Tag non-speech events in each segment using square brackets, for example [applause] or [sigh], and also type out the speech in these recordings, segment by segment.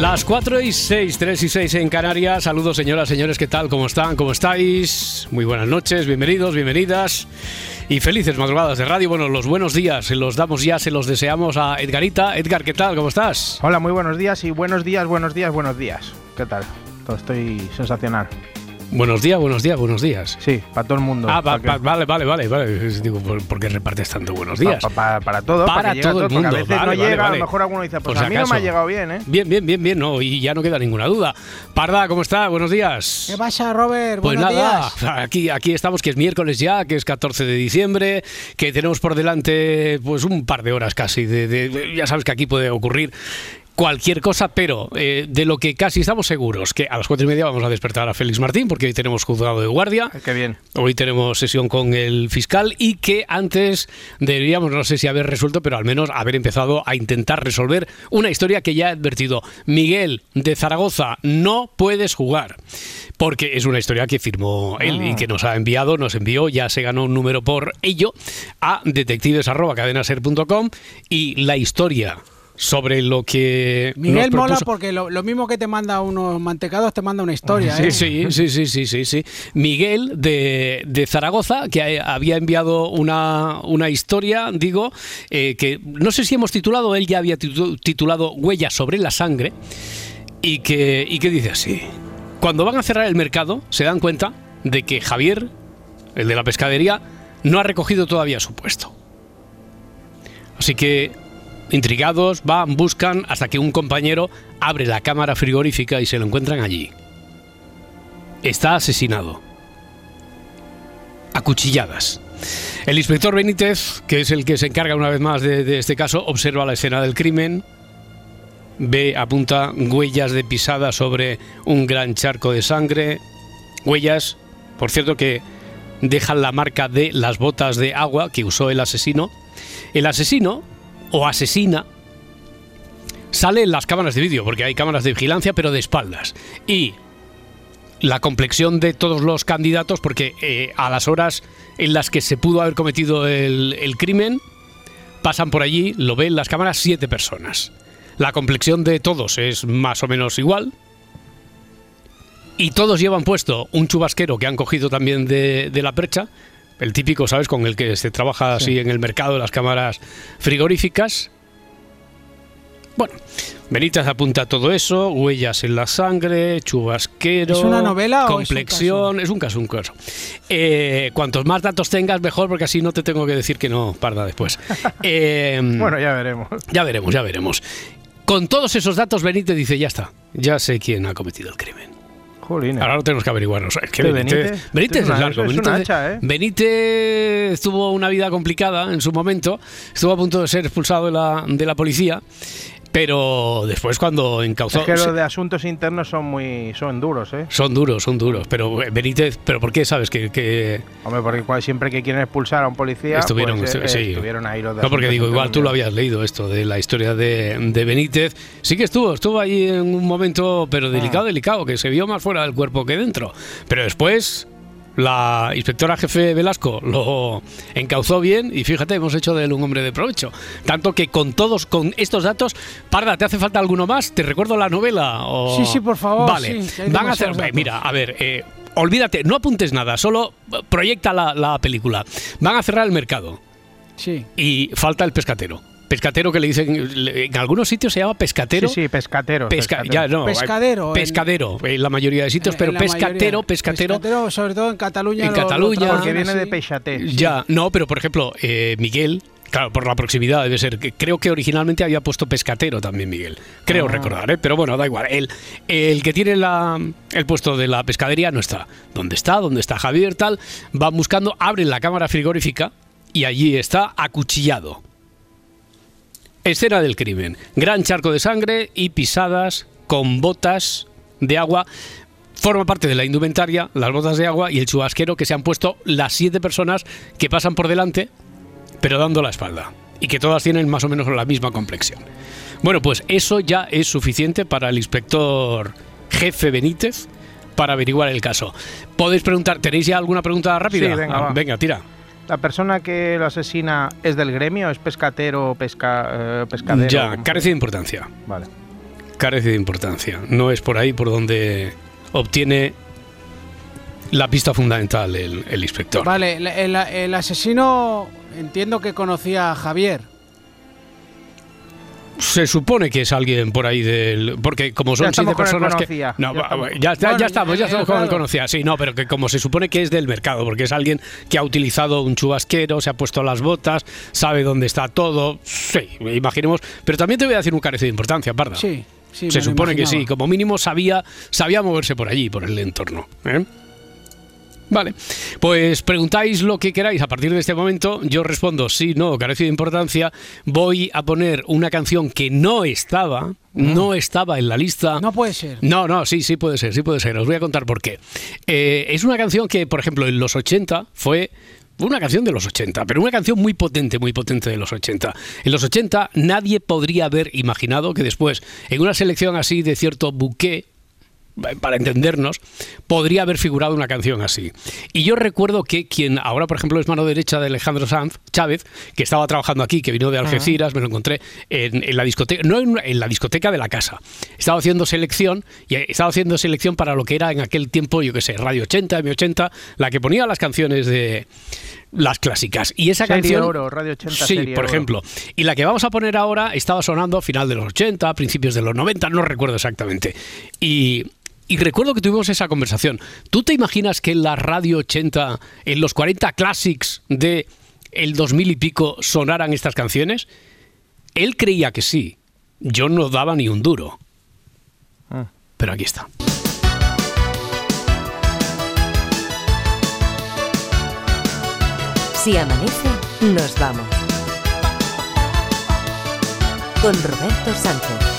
Las 4 y 6, 3 y 6 en Canarias. Saludos, señoras, señores, ¿qué tal? ¿Cómo están? ¿Cómo estáis? Muy buenas noches, bienvenidos, bienvenidas y felices madrugadas de radio. Bueno, los buenos días se los damos ya, se los deseamos a Edgarita. Edgar, ¿qué tal? ¿Cómo estás? Hola, muy buenos días y buenos días, buenos días, buenos días. ¿Qué tal? Todo estoy sensacional. Buenos días, buenos días, buenos días. Sí, para todo el mundo. Ah, pa- Pa' que- pa- vale, vale, vale, vale. Digo, ¿por, por qué repartes tanto buenos días? pa- pa- para todo, Para para, que a todo el porque mundo, a veces vale, no vale, llega, a vale. lo mejor alguno dice, Por pues si a mí no me ha llegado bien, ¿eh? Bien, bien, bien, bien, no, y ya no queda ninguna duda. Parda, ¿cómo está? Buenos días. ¿Qué pasa, Robert? Pues Buenos nada, días. aquí, aquí estamos, que es miércoles ya, que es 14 de diciembre, que tenemos por delante pues un par de horas casi. De, de- ya sabes que aquí puede ocurrir cualquier cosa, pero eh, de lo que casi estamos seguros, que a las cuatro y media vamos a despertar a Félix Martín, porque hoy tenemos juzgado de guardia. Qué bien. Hoy tenemos sesión con el fiscal y que antes deberíamos, no sé si haber resuelto, pero al menos haber empezado a intentar resolver una historia que ya he advertido. Miguel de Zaragoza, no puedes jugar. Porque es una historia que firmó él y que nos ha enviado, nos envió, ya se ganó un número por ello, a detectives.cadenaser.com y la historia sobre lo que... Miguel mola porque lo, lo mismo que te manda unos mantecados, te manda una historia, ¿eh? Sí, [laughs] sí, sí, sí, sí, sí. Miguel de, de Zaragoza, que ha- había enviado una, una historia, digo, eh, que no sé si hemos titulado, él ya había titu- titulado Huellas sobre la sangre, y que, y que dice así. Cuando van a cerrar el mercado, se dan cuenta de que Javier, el de la pescadería, no ha recogido todavía su puesto. Así que, intrigados, van, buscan, hasta que un compañero abre la cámara frigorífica y se lo encuentran allí. Está asesinado. A cuchilladas. El inspector Benítez, que es el que se encarga una vez más de, de este caso, observa la escena del crimen, ve, apunta huellas de pisada sobre un gran charco de sangre, huellas, por cierto, que dejan la marca de las botas de agua que usó el asesino. El asesino, o asesina, sale en las cámaras de vídeo, porque hay cámaras de vigilancia, pero de espaldas. Y la complexión de todos los candidatos, porque eh, a las horas en las que se pudo haber cometido el, crimen, pasan por allí, lo ven las cámaras, siete personas. La complexión de todos es más o menos igual. Y todos llevan puesto un chubasquero que han cogido también de la percha, el típico, ¿sabes? Con el que se trabaja así en el mercado de las cámaras frigoríficas. Bueno, Benítez apunta todo eso, huellas en la sangre, chubasquero. ¿Es una novela o es un complexión? Es un caso, un caso. Eh, cuantos más datos tengas, mejor, porque así no te tengo que decir que no, parda después. [laughs] Eh, Bueno, ya veremos. ya veremos, ya veremos. Con todos esos datos, Benítez dice: Ya está, ya sé quién ha cometido el crimen. Jolines. Ahora lo tenemos que averiguarnos. Es que Este Benítez, Benítez, Benítez es es una- largo. es Benítez, hacha, ¿eh? Benítez tuvo una vida complicada en su momento. Estuvo a punto de ser expulsado de la, de la policía. Pero después cuando encauzó... Es que los de asuntos internos son muy son duros, ¿eh? Son duros, son duros. Pero eh, Benítez, ¿pero por qué sabes que...? que- Hombre, porque siempre que quieren expulsar a un policía, Estuvieron, pues, estu- eh, sí. estuvieron ahí los de No, porque digo, igual tú lo habías leído esto de la historia de, de Benítez. Sí que estuvo, estuvo ahí en un momento, pero Ah. delicado, delicado, que se vio más fuera del cuerpo que dentro. Pero después la inspectora jefe Velasco lo encauzó bien y fíjate, hemos hecho de él un hombre de provecho. Tanto que con todos, con estos datos, Parda, ¿te hace falta alguno más? ¿Te recuerdo la novela? O- Sí, sí, por favor, Vale, sí, van a hacer, datos. mira, a ver, eh, olvídate, no apuntes nada, solo proyecta la, la película. Van a cerrar el mercado Sí. y falta el pescatero. Pescatero que le dicen, en algunos sitios se llama pescatero. Sí, sí, pescateros. Pesca- pescateros. ya, no, hay- Pescadero, en- pescadero, en la mayoría de sitios, pero pescatero, mayoría. pescatero. sobre todo en Cataluña. En lo- Cataluña. Porque viene así. de peixaté. sí. Ya, no, pero por ejemplo, eh, Miguel, Claro, por la proximidad debe ser. que Creo que originalmente había puesto pescatero también, Miguel. Creo Ah. recordar, ¿eh? pero bueno, da igual. El, el que tiene la- el puesto de la pescadería no está. ¿Dónde está? ¿Dónde está Javier? Tal. Van buscando, abren la cámara frigorífica y allí está acuchillado. Escena del crimen. Gran charco de sangre y pisadas con botas de agua. Forma parte de la indumentaria, las botas de agua y el chubasquero que se han puesto las siete personas que pasan por delante, pero dando la espalda. Y que todas tienen más o menos la misma complexión. Bueno, pues eso ya es suficiente para el inspector jefe Benítez para averiguar el caso. Podéis preguntar, ¿tenéis ya alguna pregunta rápida? Sí, venga, Ah, venga, tira. ¿La persona que lo asesina es del gremio? ¿Es pescatero o pesca, eh, pescadero? Ya, carece de importancia. Vale. carece de importancia. No es por ahí por donde obtiene la pista fundamental el, el inspector. Vale, el, el- el asesino entiendo que conocía a Javier. Se supone que es alguien por ahí del. Porque como son siete personas que. No, Ya estamos. ya, Bueno, ya estamos, ya estamos con el claro. conocía. Sí, no, pero que como se supone que es del mercado, porque es alguien que ha utilizado un chubasquero, se ha puesto las botas, sabe dónde está todo. Sí, imaginemos. Pero también te voy a decir un carece de importancia, Parda. Sí, sí. Se supone que sí, como mínimo sabía, sabía moverse por allí, por el entorno. ¿eh? Vale, pues preguntáis lo que queráis a partir de este momento. Yo respondo sí, no, carece de importancia. Voy a poner una canción que no estaba, no estaba en la lista. No puede ser. No, no, sí, sí puede ser, sí puede ser. Os voy a contar por qué. Eh, es una canción que, por ejemplo, en los 80 fue una canción de los 80, pero una canción muy potente, muy potente de los 80. En los 80 nadie podría haber imaginado que después, en una selección así de cierto bouquet, para entendernos, podría haber figurado una canción así. Y yo recuerdo que quien ahora, por ejemplo, es mano derecha de Alejandro Sanz, Chávez, que estaba trabajando aquí, que vino de Algeciras, me lo encontré en, en la discoteca, no en, en la discoteca de la casa. Estaba haciendo selección y estaba haciendo selección para lo que era en aquel tiempo, yo qué sé, Radio 80, M80, la que ponía las canciones de las clásicas. Y esa Serie canción Oro, Radio 80, Sí, por Oro. ejemplo. Y la que vamos a poner ahora estaba sonando a final de los 80, principios de los 90, no recuerdo exactamente. Y, y recuerdo que tuvimos esa conversación. ¿Tú te imaginas que en la radio 80, en los 40 classics de el 2000 y pico, sonaran estas canciones? Él creía que sí. Yo no daba ni un duro. Ah. Pero aquí está. Si amanece, nos vamos. Con Roberto Sánchez.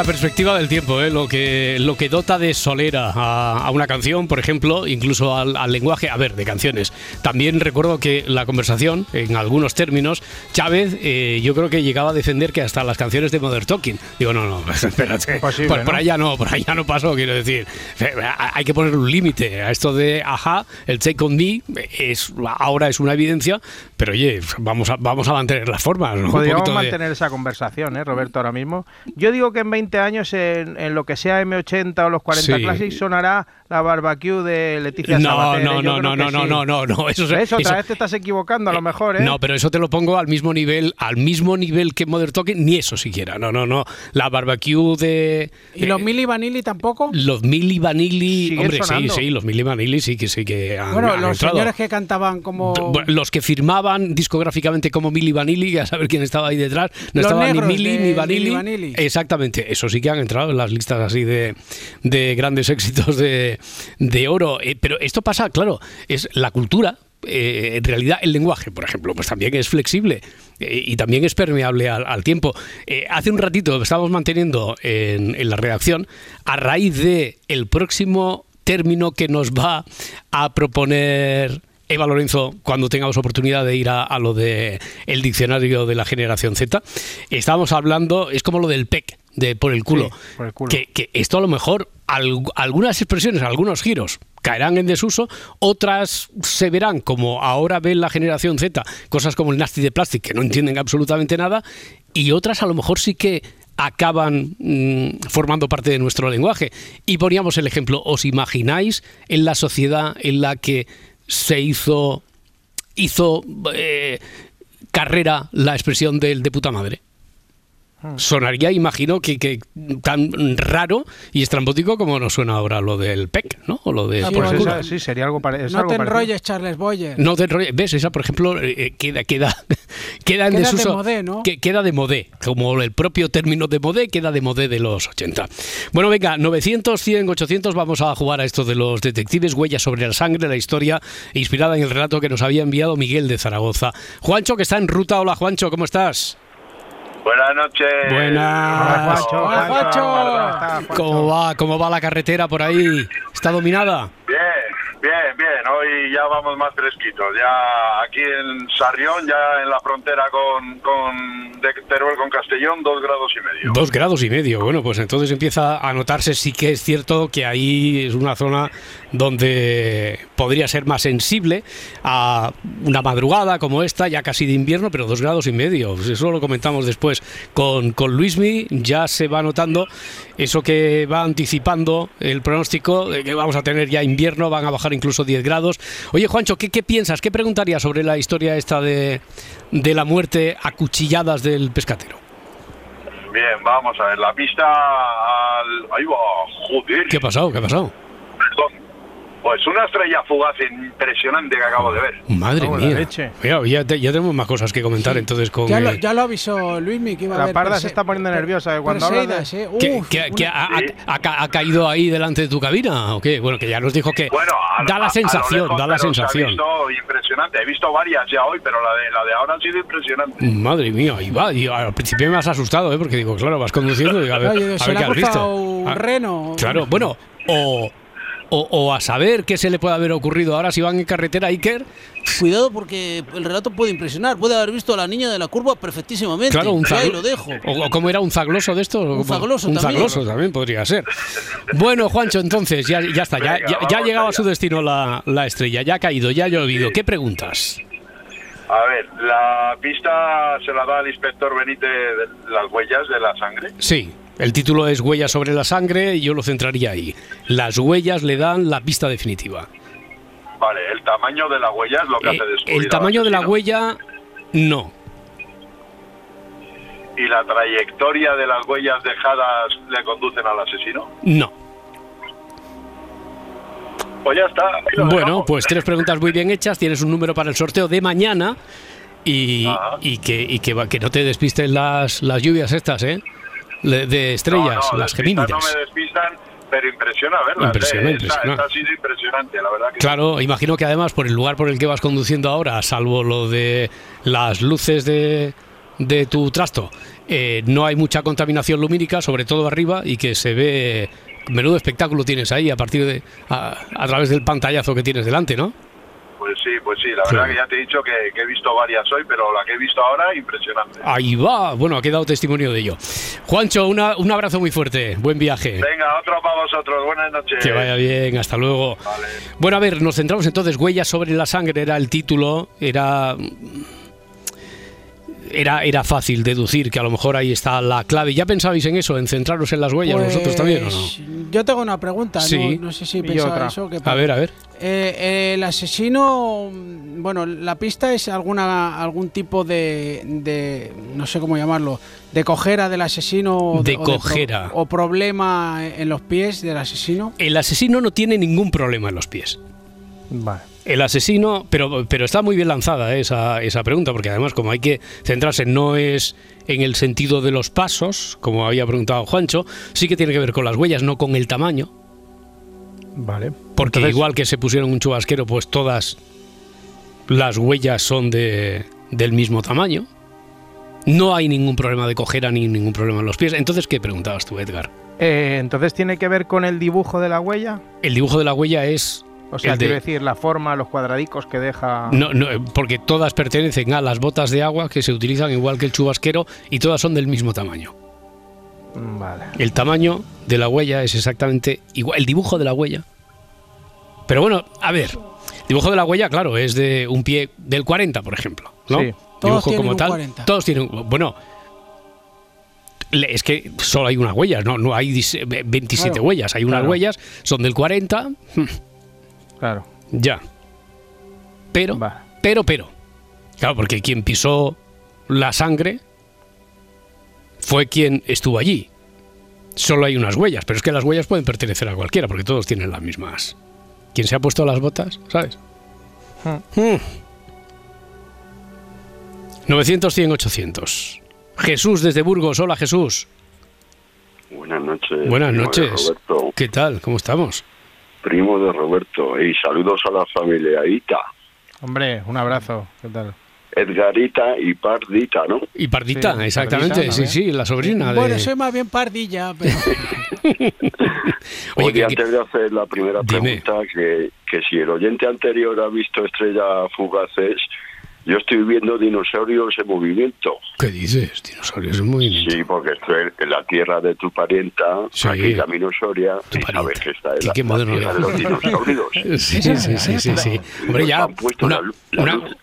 La perspectiva del tiempo, ¿eh? lo, que, lo que dota de solera a, a una canción, por ejemplo, incluso al, al lenguaje, a ver, de canciones. También recuerdo que la conversación, en algunos términos, Chávez, eh, yo creo que llegaba a defender que hasta las canciones de Modern Talking. Digo, no, no, [laughs] espérate, Imposible, por, por ¿no? allá no, por allá no pasó, quiero decir. Eh, Hay que poner un límite a esto de, ajá, el Take On Me es, ahora es una evidencia, pero oye, vamos a, vamos a mantener las formas. ¿no? Podríamos poquito de- mantener esa conversación, ¿eh, Roberto, ahora mismo. Yo digo que en 20 años, en, en lo que sea M80 o los 40 Sí. Classic, sonará la barbecue de Leticia No, Sabater, no, ¿eh? No, no, no, no, sí. no, no, no, eso, se- ¿Ves? Otra eso- vez te estás equivocando, a lo mejor, ¿eh? No, pero eso te lo pongo al mismo nivel, al mismo nivel que Modern Talking, ni eso siquiera. No, no, no. La barbecue de. ¿Y los eh, Mili Vanilli tampoco? los Mili Vanilli, hombre, sonando. sí, sí, los Mili Vanilli sí que sí que han, Bueno, han los entrado. señores que cantaban como... Los que firmaban discográficamente como Mili Vanilli, [laughs] a saber quién estaba ahí detrás, no Los estaba ni de ni Vanilli. Milli Vanilli. Exactamente, eso sí que han entrado en las listas así de, de grandes éxitos de, de oro. Eh, pero esto pasa, claro, es la cultura. eh, en realidad el lenguaje, por ejemplo, pues también es flexible eh, y también es permeable al, tiempo. Hace un ratito estábamos manteniendo en, en la redacción, a raíz de el próximo término que nos va a proponer Eva Lorenzo cuando tengamos oportunidad de ir a, a lo de el diccionario de la generación Z. Estábamos hablando, es como lo del PEC, de por el culo. Sí, por el culo. Que, que esto a lo mejor, al- algunas expresiones, algunos giros caerán en desuso, otras se verán como ahora ve la generación Z, cosas como el nasty de plástico que no entienden absolutamente nada, y otras a lo mejor sí que acaban mm, formando parte de nuestro lenguaje. Y poníamos el ejemplo, ¿os imagináis en la sociedad en la que se hizo, hizo eh, carrera la expresión del de puta madre? Sonaría, imagino, que, que tan raro y estrambótico como nos suena ahora lo del PEC, ¿no? O lo de Ah, por Pues esa- sí, sería algo, pare- es no algo te parecido. enrolles, Charles Boyer. No te enrolles. ¿Ves? Esa, por ejemplo, eh, eh, queda, queda, [laughs] queda en Queda de modé, ¿no? Que, queda de modé. Como el propio término de modé queda de modé de los 80. Bueno, venga, 900, 100, 800, vamos a jugar a esto de los detectives, huellas sobre la sangre, la historia inspirada en el relato que nos había enviado Miguel de Zaragoza. Juancho, que está en ruta. Hola, Juancho, ¿cómo estás? Buenas noches. Buenas. Hola, Juancho, Hola, Juancho, Juancho. ¿cómo estás, Juancho? ¿Cómo va? ¿Cómo va la carretera por ahí? ¿Está dominada? Bien, bien, bien. Hoy ya vamos más fresquitos. Ya aquí en Sarrión, ya en la frontera con, con Teruel con Castellón, dos grados y medio. Dos grados y medio. Bueno, pues entonces empieza a notarse, sí que es cierto que ahí es una zona donde podría ser más sensible a una madrugada como esta, ya casi de invierno, pero dos grados y medio. Eso lo comentamos después con, con Luismi. Ya se va notando eso que va anticipando el pronóstico, de que vamos a tener ya invierno, van a bajar incluso 10 grados. Oye, Juancho, ¿qué, qué piensas? ¿Qué preguntarías sobre la historia esta de, de la muerte a cuchilladas del pescatero? Bien, vamos a ver. La pista al... Ahí va, joder. ¿Qué ha pasado? ¿Qué ha pasado? Perdón. Pues una estrella fugaz impresionante que acabo de ver. Madre la mía. leche. Mira, ya, te- ya tenemos más cosas que comentar entonces con... Ya lo, ya lo avisó Luismi que iba a La parda se está poniendo nerviosa, eh, cuando habla de- ¿eh? Uf, que una- ha, ha- Sí. ha ha caído ahí delante de tu cabina o qué? Bueno, que ya nos dijo que Bueno, a- da la sensación, lejos, da la pero se ha sensación. visto impresionante. He visto varias ya hoy, pero la de la de ahora ha sido impresionante. Madre mía, ahí va. Y al principio me has asustado, ¿eh? porque digo, claro, vas conduciendo y digo, a ver, Oye, a ver qué ha has visto. un Ah, reno. Claro, bueno, o, o, o a saber qué se le puede haber ocurrido ahora si van en carretera Iker. Cuidado porque el relato puede impresionar. Puede haber visto a la niña de la curva perfectísimamente. Claro, un ahí zaglo- lo dejo. O, o cómo era un zagloso de estos. Un zagloso un también. zagloso también podría ser. Bueno, Juancho, entonces ya, ya está, ya, ya, ya ha llegado a su destino la, la estrella, ya ha caído, ya ha llovido. ¿Qué preguntas? A ver, la pista se la da al inspector Benítez de las huellas de la sangre. Sí, el título es Huellas sobre la sangre y yo lo centraría ahí. Las huellas le dan la pista definitiva. Vale, el tamaño de la huella es lo que Eh, hace descubrir el tamaño de la huella, no. ¿Y la trayectoria de las huellas dejadas le conducen al asesino? No. Pues ya está. Bueno, pues tres preguntas muy bien hechas. Tienes un número para el sorteo de mañana y, que, y que, no te despisten las, las lluvias estas, ¿eh? De estrellas, No, no, las gemínidas. No me despistan, pero impresiona verlas. Impresiona, eh. impresiona. Sido impresionante, la verdad que Claro, imagino que además por el lugar por el que vas conduciendo ahora, salvo lo de las luces de, de tu trasto eh, no hay mucha contaminación lumínica, sobre todo arriba, y que se ve. Menudo espectáculo tienes ahí a partir de. a, a través del pantallazo que tienes delante, ¿no? Pues sí, pues sí, la Sí. verdad que ya te he dicho que, que he visto varias hoy, pero la que he visto ahora, impresionante. Ahí va. Bueno, ha quedado testimonio de ello. Juancho, una- un abrazo muy fuerte. Buen viaje. Venga, otro para vosotros. Buenas noches. Que vaya bien, hasta luego. Vale. Bueno, a ver, nos centramos entonces. Huellas sobre la sangre era el título. Era. Era, era fácil deducir que a lo mejor ahí está la clave. ¿Ya pensabais en eso, en centraros en las huellas vosotros también o no? Pues, Yo tengo una pregunta, no- Sí. no, sé si pensaba eso. que A ver, a ver. Eh, eh, el asesino, bueno, la pista es alguna algún tipo de, de no sé cómo llamarlo, de cojera del asesino o De o pro- cojera. o problema en los pies del asesino. El asesino no tiene ningún problema en los pies. Vale. El asesino, pero, pero está muy bien lanzada eh, esa, esa pregunta, porque además como hay que centrarse no es en el sentido de los pasos, como había preguntado Juancho, sí que tiene que ver con las huellas, no con el tamaño, Vale. porque Entonces, igual que se pusieron un chubasquero, pues todas las huellas son de, del mismo tamaño. No hay ningún problema de cojera ni ningún problema en los pies. Entonces, ¿qué preguntabas tú, Edgar? eh, entonces tiene que ver con el dibujo de la huella. El dibujo de la huella es O sea, de- quiero decir, la forma, los cuadradicos que deja. No, no, eh, porque todas pertenecen a las botas de agua que se utilizan igual que el chubasquero y todas son del mismo tamaño. Mm, Vale. El tamaño de la huella es exactamente igual, el dibujo de la huella. Pero bueno, a ver, el dibujo de la huella, claro, es de un pie del 40, por ejemplo, ¿no? Sí. Todos Dibujo tienen como un tal. 40. Todos tienen, bueno, es que solo hay una huella, no, no hay dis- 27 Claro. huellas, hay unas Claro. huellas, son del 40, Claro. ya. Pero, pero, pero. Claro, porque quien pisó la sangre fue quien estuvo allí. Solo hay unas huellas, pero es que las huellas pueden pertenecer a cualquiera, porque todos tienen las mismas. Quien se ha puesto las botas, ¿sabes? Hmm. 900, 100, 800. Jesús desde Burgos. Hola, Jesús. Buenas noches. Buenas noches. Roberto, ¿Qué tal? ¿Cómo estamos? Primo de Roberto. Y saludos a la familia Ita, Hombre, un abrazo. ¿Qué tal? Edgarita y Pardita, ¿no? Y Pardita, Sí, exactamente. Pardita, sí, ¿no? sí, la sobrina de... Bueno, soy más bien pardilla, pero [laughs] Oye, Oye, que- antes de hacer la primera Dime. pregunta, que, que si el oyente anterior ha visto Estrella Fugaces, yo estoy viendo dinosaurios en movimiento. ¿Qué dices? Dinosaurios en movimiento. Sí, porque estoy en la tierra de tu parienta, Sí. aquí camino Soria, Tu y sabes que está en la, qué la tierra de los dinosaurios. [laughs] Sí, sí, sí, sí, sí, sí. Hombre, ya,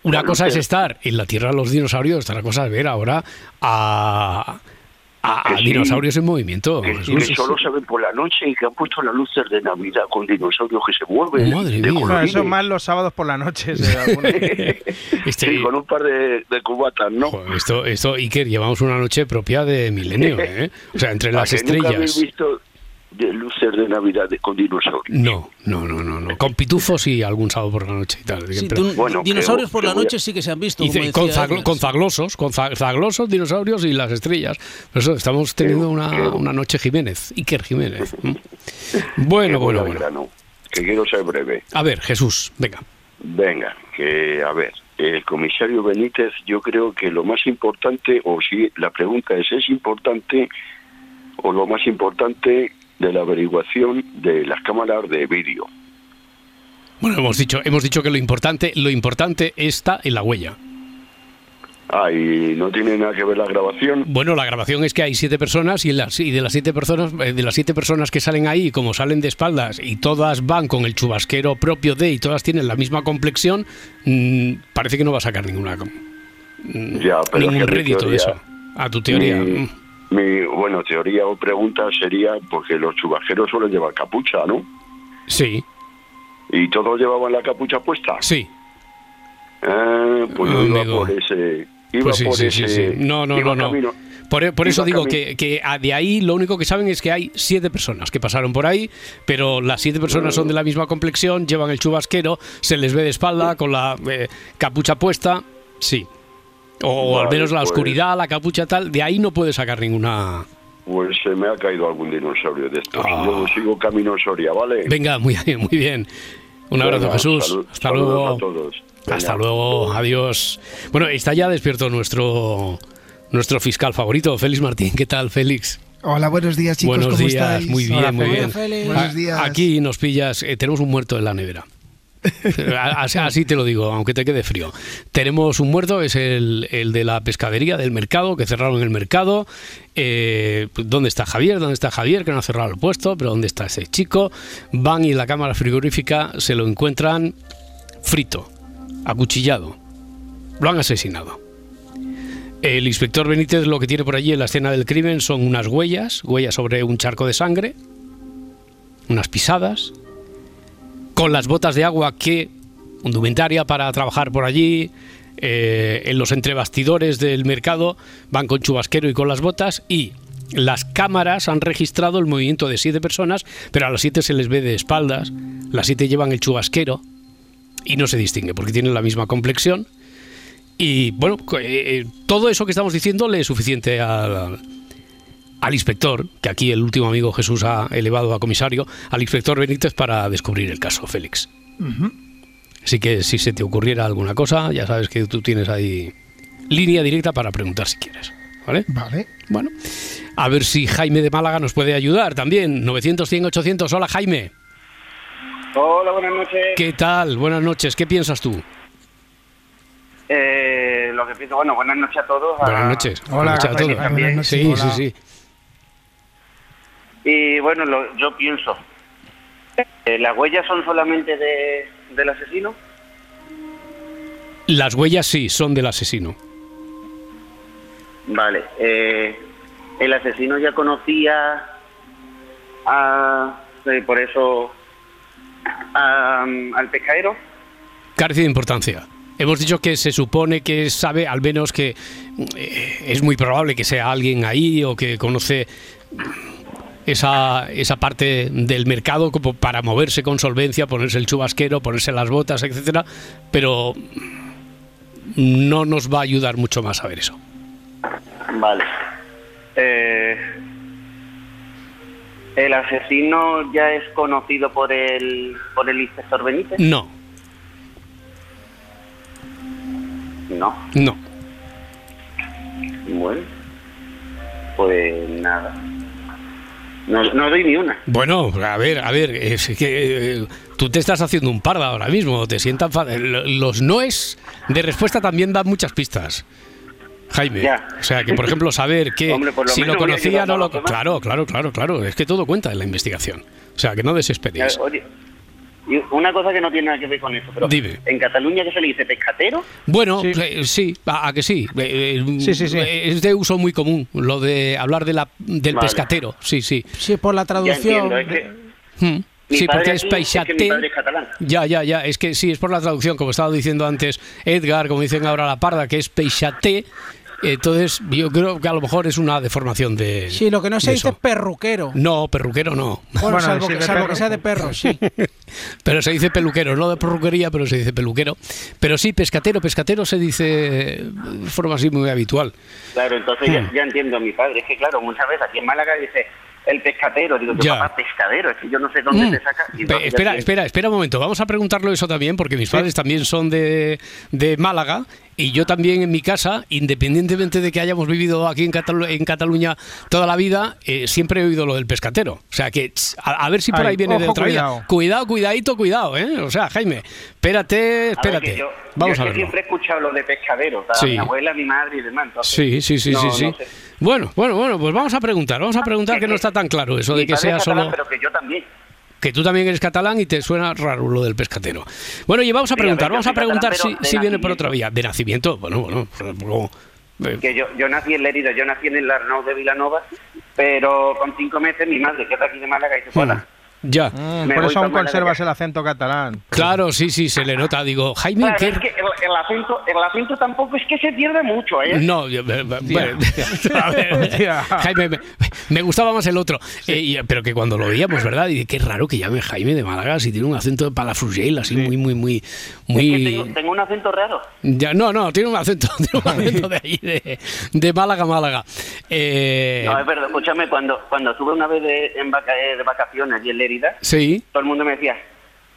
una, cosa es estar en la tierra de los dinosaurios, otra cosa es ver ahora a, a- a Que sí. dinosaurios en movimiento. Que, Jesús. que solo se ven por la noche y que han puesto las luces de Navidad con dinosaurios que se mueven. Madre de mía. Eso más los sábados por la noche. [laughs] Este- Sí, con un par de, de cubatas, ¿no? Joder, esto, esto, Iker, llevamos una noche propia de milenio, [laughs] ¿eh? O sea, entre ¿A las que Nunca habéis estrellas. visto de luces de Navidad de- con dinosaurios. No, no, no, no, no. Con pitufos y algún sábado por la noche y tal. Sí, pero- dun- Bueno, dinosaurios que- por la a- noche sí que se han visto. y como ce- con, zaglo- con zaglosos, con za- zaglosos, dinosaurios y las estrellas. Por eso estamos teniendo una, una noche Jiménez, Iker Jiménez. Bueno, bueno, bueno. grano, que quiero ser breve. A ver, Jesús, venga. Venga, que a ver, el comisario Benítez, yo creo que lo más importante, o si la pregunta es, ¿es importante o lo más importante de la averiguación de las cámaras de vídeo? Bueno, hemos dicho, hemos dicho que lo importante, lo importante está en la huella. Ah, y no tiene nada que ver la grabación. Bueno, la grabación es que hay siete personas y, las, y de las siete personas, eh, de las siete personas que salen ahí, como salen de espaldas y todas van con el chubasquero propio de y todas tienen la misma complexión, mm, parece que no va a sacar ninguna Ya, pero ningún rédito de eso. A tu teoría. Mi, bueno, teoría o pregunta sería porque los chubajeros suelen llevar capucha, ¿no? Sí, ¿Y todos llevaban la capucha puesta? sí. Ah, pues yo iba por ese... Iba Pues sí, por sí, ese... sí. No, no, iba no, no. Por, por eso digo que, de ahí lo único que saben es que hay siete personas que pasaron por ahí, pero las siete personas son de la misma complexión, llevan el chubasquero, se les ve de espalda con la eh, capucha puesta, sí. O, al menos la pues- oscuridad, la capucha tal, de ahí no puede sacar ninguna... Pues se me ha caído algún dinosaurio de estos. Yo sigo camino Soria, ¿vale? Venga, muy [laughs] bien, muy bien. Un abrazo, Venga, Jesús. salud- Hasta luego. a todos. Venga. Hasta luego, adiós. Bueno, está ya despierto nuestro nuestro fiscal favorito, Félix Martín. ¿Qué tal, Félix? Hola, buenos días, chicos. Buenos ¿Cómo días, estáis? muy bien, Hola, muy Félix. bien. Félix. Buenos días. Aquí nos pillas, eh, tenemos un muerto en la nevera. [laughs] Así, te lo digo, aunque te quede frío. Tenemos un muerto, es el, el de la pescadería del mercado, que cerraron el mercado. Eh, ¿Dónde está Javier? ¿Dónde está Javier? Que no ha cerrado el puesto, pero ¿dónde está ese chico? Van y la cámara frigorífica se lo encuentran frito, acuchillado. Lo han asesinado. El inspector Benítez lo que tiene por allí en la escena del crimen son unas huellas, huellas sobre un charco de sangre, unas pisadas, con las botas de agua que, indumentaria para trabajar por allí, eh, en los entrebastidores del mercado, van con chubasquero y con las botas y las cámaras han registrado el movimiento de siete personas, pero a las siete se les ve de espaldas, las siete llevan el chubasquero y no se distingue porque tienen la misma complexión. Y bueno, eh, eh, todo eso que estamos diciendo le es suficiente al, al inspector, que aquí el último amigo Jesús ha elevado a comisario, al inspector Benítez para descubrir el caso, Félix. Así que si se te ocurriera alguna cosa, ya sabes que tú tienes ahí línea directa para preguntar si quieres. ¿Vale? Vale. Bueno, a ver si Jaime de Málaga nos puede ayudar también. 900, 100, 800. Hola Jaime. Hola, buenas noches. ¿Qué tal? Buenas noches. ¿Qué piensas tú? Eh, lo que pienso, bueno, buenas noches a todos. Buenas a- noches. Hola, Buenas noches a todos. también. Sí, sí, sí. Y bueno, lo- yo pienso, eh, ¿las huellas son solamente de, del asesino? Las huellas sí, son del asesino. Vale. Eh, ¿El asesino ya conocía a... eh, por eso... a- al pescadero? Carece de importancia. Hemos dicho que se supone que sabe, al menos que eh, es muy probable que sea alguien ahí o que conoce esa, esa parte del mercado como para moverse con solvencia, ponerse el chubasquero, ponerse las botas, etcétera, pero no nos va a ayudar mucho más a ver eso. Vale. Eh, ¿El asesino ya es conocido por el, por el inspector Benítez? No, No. no. Bueno, pues nada. No, no doy ni una. Bueno, a ver, a ver, es que eh, tú te estás haciendo un parda ahora mismo, te sientan lo- Los noes de respuesta también dan muchas pistas. Jaime, Ya. o sea, que por ejemplo saber que [laughs] Hombre, por lo si lo conocía no lo claro, claro, claro, claro, es que todo cuenta en la investigación. O sea, que no desesperéis. Oye, una cosa que no tiene nada que ver con eso, pero Dime. en Cataluña que se le dice pescatero, Bueno, Sí. eh, sí, a, a que sí. Eh, eh, Sí, sí, sí. eh, Es de uso muy común lo de hablar de la, del Vale. pescatero. Sí, sí. Sí, por la ya traducción. entiendo, es que Hmm. mi Sí, porque es aquí- es que. Ya, ya, ya. Es que sí, es por la traducción, como estaba diciendo antes Edgar, como dicen ahora la parda, que es peixaté. Entonces, yo creo que a lo mejor es una deformación de. Sí, lo que no se dice es perruquero. No, perruquero no. Bueno, Bueno, salvo, sí, que, salvo sea de perro, sí. [laughs] Pero se dice peluquero, no de perruquería, pero se dice peluquero. Pero sí, pescatero, pescatero se dice de forma así muy habitual. Claro, entonces Hmm. ya, ya entiendo a mi padre. Es que claro, muchas veces aquí en Málaga dice el pescatero. Digo, yo Ya. papá, pescadero. Es que yo no sé dónde Mm. te saca. Y ya espera, espera, espera un momento. Vamos a preguntarlo eso también, porque mis padres también son de, de Málaga y yo también en mi casa, independientemente de que hayamos vivido aquí en, Catalu- en Cataluña toda la vida, eh, siempre he oído lo del pescatero. O sea que tss, a, a ver si por Ay, ahí viene de ojo, otra vida. cuidado. Cuidado, cuidadito, cuidado, ¿eh? O sea, Jaime, espérate, A ver, espérate. yo, Vamos yo a es que verlo. siempre he escuchado lo de pescadero. Sí. Mi abuela, mi madre y demás. entonces, Sí, sí, sí, no- sí, sí. no sé. Bueno, bueno, bueno, pues vamos a preguntar, vamos a preguntar que no está tan claro eso de que sea catalán, solo Pero que yo también. que tú también eres catalán y te suena raro lo del pescatero. Bueno, y vamos a preguntar, vamos a preguntar si, si viene por otra vía. De nacimiento, bueno, bueno, luego, eh, Que yo, yo nací en Lerida, yo nací en el Arnau de Vilanova, pero con cinco meses mi madre, que es de aquí de Málaga, dice, hmm, hola. Ya. Mm, por eso aún conservas el acento catalán. Claro, sí, sí, se le nota. Digo, Jaime, Claro, ¿qué? es que el, el acento, el acento tampoco es que se pierde mucho, ¿eh? No, yo- eh, bueno, [laughs] a ver. Jaime, me, me gustaba más el otro. Eh, y- pero que cuando lo veíamos, ¿verdad? Y qué raro que llame Jaime de Málaga si tiene un acento de Palafrugell, así muy, muy, muy, Es que muy. tengo, tengo un acento raro. Ya, no, no, tiene un acento, [laughs] tiene un acento de ahí, de, de Málaga, Málaga. Eh, No, es verdad, escúchame, cuando, cuando estuve una vez de, en vaca- eh, de vacaciones allí en Sí, todo el mundo me decía,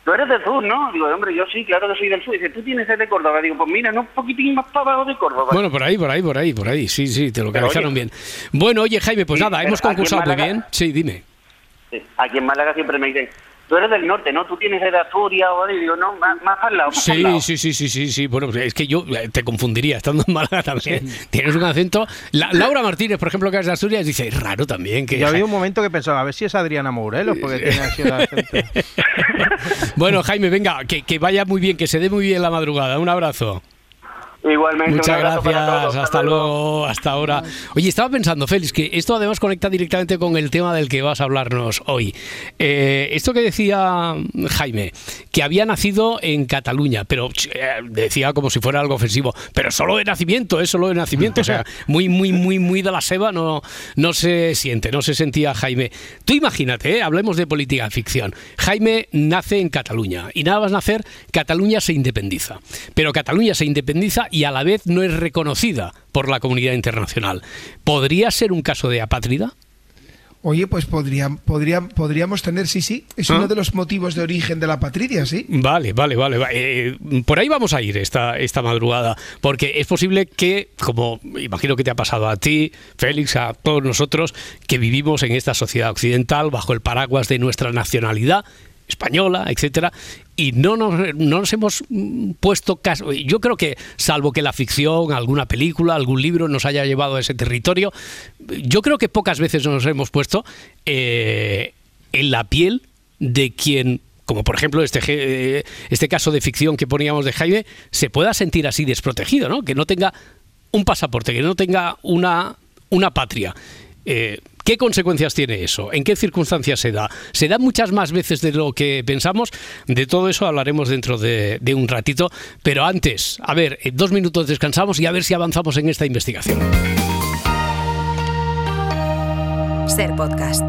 tú eres del sur, ¿no? Digo, hombre, yo sí, claro que soy del sur. Dice, tú tienes sed de Córdoba. Digo, pues mira, no, un poquitín más para abajo de Córdoba. Bueno, por ahí, por ahí, por ahí, por ahí. Sí, sí, te lo Pero, canalizaron oye, bien. Bueno, oye, Jaime, pues sí, nada, hemos concursado muy bien. Sí, dime. Sí, Aquí en Málaga siempre me dicen, tú eres del norte, ¿no? Tú tienes de Asturias o digo, no, más, más al lado, más al Sí, lado. sí, sí, sí, sí, sí. Bueno, pues es que yo eh, te confundiría estando en Málaga también. Tienes un acento. La- Laura Martínez, por ejemplo, que es de Asturias, dice, es raro también. Que Yo había un momento que pensaba, a ver si es Adriana Morelos, porque tiene así el acento. [laughs] Bueno, Jaime, venga, que, que vaya muy bien, que se dé muy bien la madrugada. Un abrazo. Igualmente, Muchas un abrazo para gracias, todos. hasta luego, hasta ahora. Oye, estaba pensando, Félix, que esto además conecta directamente con el tema del que vas a hablarnos hoy. Eh, esto que decía Jaime, que había nacido en Cataluña, pero eh, decía como si fuera algo ofensivo, pero solo de nacimiento, es solo de nacimiento, o sea, [laughs] muy, muy, muy, muy de la seba no, no se siente, no se sentía Jaime. Tú imagínate, eh, hablemos de política ficción. Jaime nace en Cataluña y nada más nacer, Cataluña se independiza. Pero Cataluña se independiza y a la vez no es reconocida por la comunidad internacional. ¿Podría ser un caso de apátrida? Oye, pues podría, podría, podríamos tener, sí, sí. Es ¿Ah? uno de los motivos de origen de la patridia, sí. Vale, vale, vale. va- eh, por ahí vamos a ir esta, esta madrugada, porque es posible que, como imagino que te ha pasado a ti, Félix, a todos nosotros, que vivimos en esta sociedad occidental bajo el paraguas de nuestra nacionalidad española, etcétera, y no nos, no nos hemos mm, puesto caso. Yo creo que, salvo que la ficción, alguna película, algún libro nos haya llevado a ese territorio, yo creo que pocas veces nos hemos puesto eh, en la piel de quien como por ejemplo este, eh, este caso de ficción que poníamos de Jaime, se pueda sentir así desprotegido, ¿no? Que no tenga un pasaporte, que no tenga una, una patria. Eh, ¿Qué consecuencias tiene eso? ¿En qué circunstancias se da? ¿Se da muchas más veces de lo que pensamos? De todo eso hablaremos dentro de, de un ratito. Pero antes, a ver, en dos minutos descansamos y a ver si avanzamos en esta investigación. Ser podcast.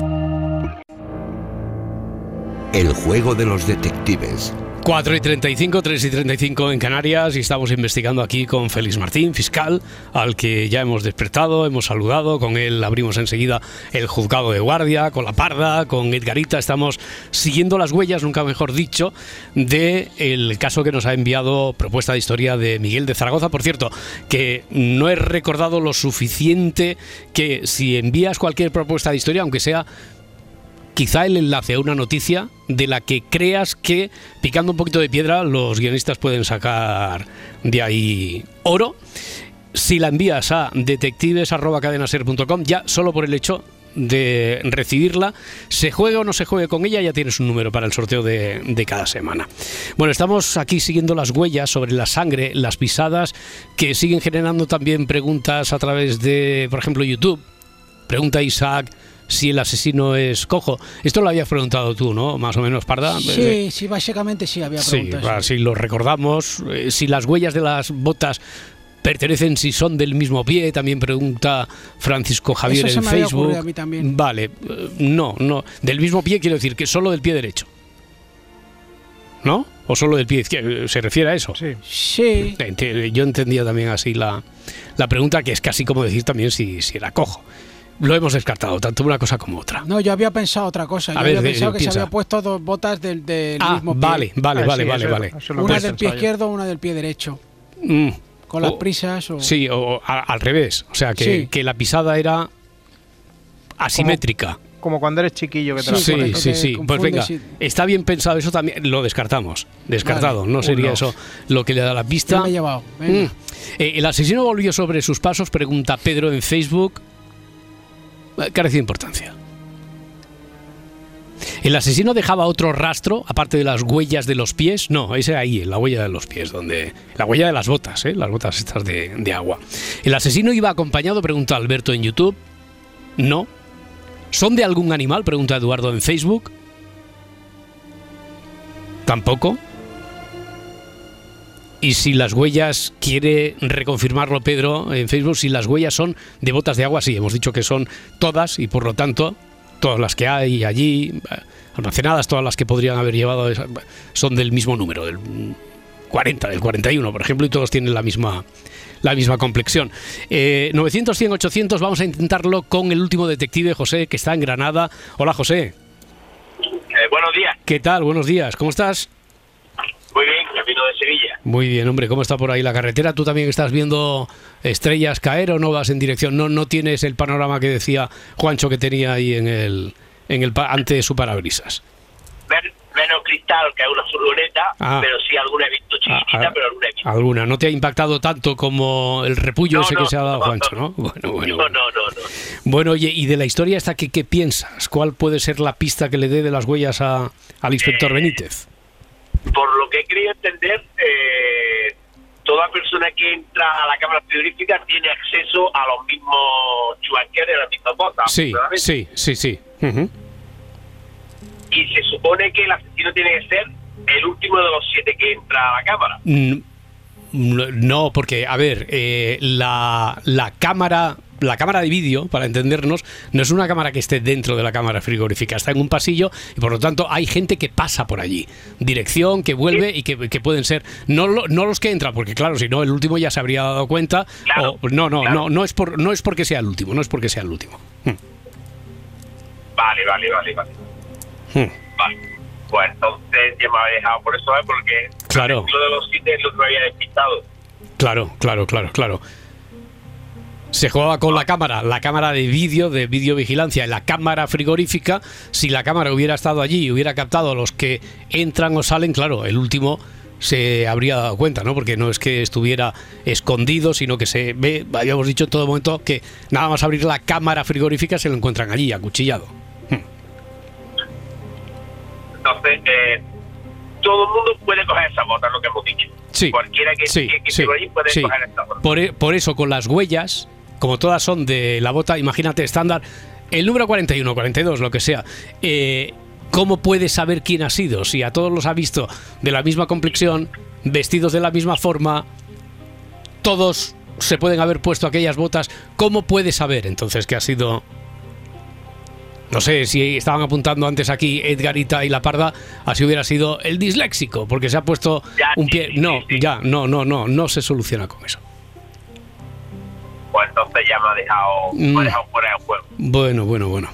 El juego de los detectives. 4 y 35, 3 y 35 en Canarias y estamos investigando aquí con Félix Martín, fiscal, al que ya hemos despertado, hemos saludado, con él abrimos enseguida el juzgado de guardia, con la parda, con Edgarita, estamos siguiendo las huellas, nunca mejor dicho, de el caso que nos ha enviado propuesta de historia de Miguel de Zaragoza. Por cierto, que no he recordado lo suficiente que si envías cualquier propuesta de historia, aunque sea quizá el enlace a una noticia de la que creas que picando un poquito de piedra los guionistas pueden sacar de ahí oro. Si la envías a detectives.cadenaser.com, ya solo por el hecho de recibirla, se juegue o no se juegue con ella, ya tienes un número para el sorteo de, de cada semana. Bueno, estamos aquí siguiendo las huellas sobre la sangre, las pisadas, que siguen generando también preguntas a través de, por ejemplo, YouTube. Pregunta Isaac si el asesino es cojo. Esto lo habías preguntado tú, ¿no? Más o menos, Parda. Sí, sí, básicamente sí había Sí, preguntas. va, si lo recordamos, eh, si las huellas de las botas pertenecen, si son del mismo pie, también pregunta Francisco Javier Eso se en me había Facebook. ocurrido a mí también. Vale, eh, no, no, del mismo pie quiero decir que solo del pie derecho. ¿No? ¿O solo del pie izquierdo? ¿Se refiere a eso? Sí. Sí. Yo entendía también así la, la pregunta, que es casi como decir también si, si era cojo. Lo hemos descartado, tanto una cosa como otra. No, yo había pensado otra cosa. Yo A ver, había de- pensado que piensa. se había puesto dos botas del, del Ah, mismo pie. vale, vale, Ah, vale, sí, vale, eso- vale. eso Una del pie izquierdo, una del pie derecho. Mm. Con las O- prisas o... Sí, o a- al revés. O sea, que, Sí. que la pisada era asimétrica. Como cuando eres chiquillo que te Sí, la Sí, pones. sí, sí. Pues venga, y- está bien pensado. Eso también lo descartamos. Descartado. Vale. No sería Uno. eso lo que le da la pista. me he llevado. Venga. Mm. Eh, el asesino volvió sobre sus pasos, pregunta Pedro en Facebook. Eh, Carece de importancia. ¿El asesino dejaba otro rastro, aparte de las huellas de los pies? No, ese ahí, la huella de los pies, donde. La huella de las botas, ¿eh? Las botas estas de, de agua. ¿El asesino iba acompañado? Pregunta Alberto en YouTube. No. ¿Son de algún animal? Pregunta Eduardo en Facebook. Tampoco. Y si las huellas, quiere reconfirmarlo Pedro en Facebook, si las huellas son de botas de agua, sí, hemos dicho que son todas y por lo tanto todas las que hay allí eh, almacenadas, todas las que podrían haber llevado son del mismo número, del 40, del 41, por ejemplo, y todos tienen la misma la misma complexión. Eh, 900, 100, 800, vamos a intentarlo con el último detective, José, que está en Granada. Hola, José. Eh, buenos días. ¿Qué tal? Buenos días. ¿Cómo estás? Muy bien, camino de Sevilla. Muy bien, hombre, ¿cómo está por ahí la carretera? ¿Tú también estás viendo estrellas caer o no vas en dirección? No, no tienes el panorama que decía Juancho que tenía ahí en el, en el ante su parabrisas. Men- menos cristal que una furgoneta, Ah. pero sí alguna he visto chiquitita, Ah, ah. pero alguna he visto. Alguna, ¿no te ha impactado tanto como el repullo No, ese no, que se ha dado no, Juancho, no? Bueno, bueno, No, no, no, no. Bueno, oye, y de la historia esta, ¿qué, qué piensas? ¿Cuál puede ser la pista que le dé de las huellas a- al inspector Benítez? Por lo que he querido entender, eh, toda persona que entra a la cámara frigorífica tiene acceso a los mismos chuanqueros, a las mismas botas. Sí, sí, sí, sí. Y se supone que el asesino tiene que ser el último de los siete que entra a la cámara. Mm, No, porque, a ver, eh, la, la cámara. La cámara de vídeo, para entendernos, no es una cámara que esté dentro de la cámara frigorífica, está en un pasillo y por lo tanto hay gente que pasa por allí. Dirección, que vuelve y que, que pueden ser, no, lo- no los que entran, porque claro, si no, el último ya se habría dado cuenta. o- no, no, no, no es, por, no es porque sea el último, no es porque sea el último. Vale, vale, vale, vale. Hmm. Pues entonces ya me había dejado por eso. Porque Claro. lo de los siete es lo que me había despistado. Claro, claro, claro, claro. Se jugaba con la cámara, la cámara de vídeo, de videovigilancia, la cámara frigorífica. Si la cámara hubiera estado allí y hubiera captado a los que entran o salen, claro, el último se habría dado cuenta, ¿no? Porque no es que estuviera escondido, sino que se ve, habíamos dicho en todo momento que nada más abrir la cámara frigorífica se lo encuentran allí, acuchillado. Entonces, eh, todo el mundo puede coger esa bota, lo que hemos dicho. Sí, Cualquiera que, sí, que, que sí, esté por ahí puede coger esa bota. Por, e- por eso, con las huellas, como todas son de la bota, imagínate, estándar, el número 41, 42, lo que sea, eh, ¿cómo puedes saber quién ha sido? Si a todos los ha visto de la misma complexión, vestidos de la misma forma, todos se pueden haber puesto aquellas botas, ¿cómo puedes saber entonces que ha sido... No sé si estaban apuntando antes aquí Edgarita y la Parda, así hubiera sido el disléxico, porque se ha puesto un pie. No, ya, no, no, no, no se soluciona con eso. Pues entonces ya me ha dejado, me Mm. ha dejado fuera del juego. Bueno, bueno, bueno.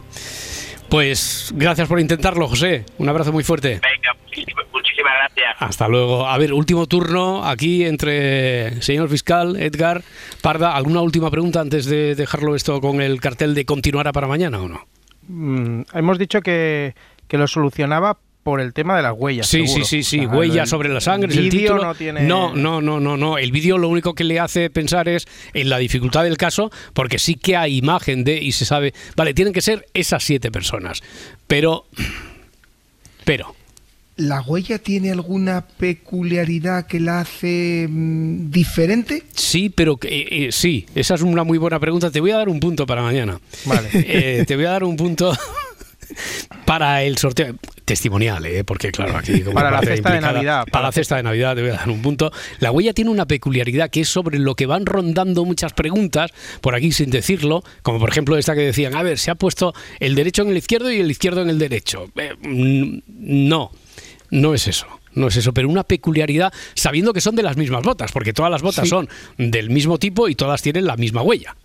Pues gracias por intentarlo, José. Un abrazo muy fuerte. Venga, muchísimas, muchísimas gracias. Hasta luego. A ver, último turno aquí entre señor fiscal, Edgar, Parda. ¿Alguna última pregunta antes de dejarlo esto con el cartel de continuará para mañana o no? Mm, hemos dicho que, que lo solucionaba por el tema de las huellas. Sí, seguro. sí, sí, sí, O sea, huellas el sobre la sangre, el vídeo título. no tiene... no, no, no, no, no. El vídeo lo único que le hace pensar es en la dificultad del caso, porque sí que hay imagen de y se sabe. Vale, tienen que ser esas siete personas, pero, pero. ¿La huella tiene alguna peculiaridad que la hace mm, diferente? Sí, pero que- eh, eh, sí, esa es una muy buena pregunta. Te voy a dar un punto para mañana. Vale. [laughs] Eh, te voy a dar un punto [laughs] para el sorteo testimonial, ¿eh? porque claro, aquí como Para la cesta de Navidad, Para, para la cesta de Navidad te voy a dar un punto. La huella tiene una peculiaridad que es sobre lo que van rondando muchas preguntas por aquí sin decirlo, como por ejemplo esta que decían, a ver, se ha puesto el derecho en el izquierdo y el izquierdo en el derecho. Eh, mm, no, no es eso. No es eso, pero una peculiaridad sabiendo que son de las mismas botas, porque todas las botas Sí. son del mismo tipo y todas tienen la misma huella.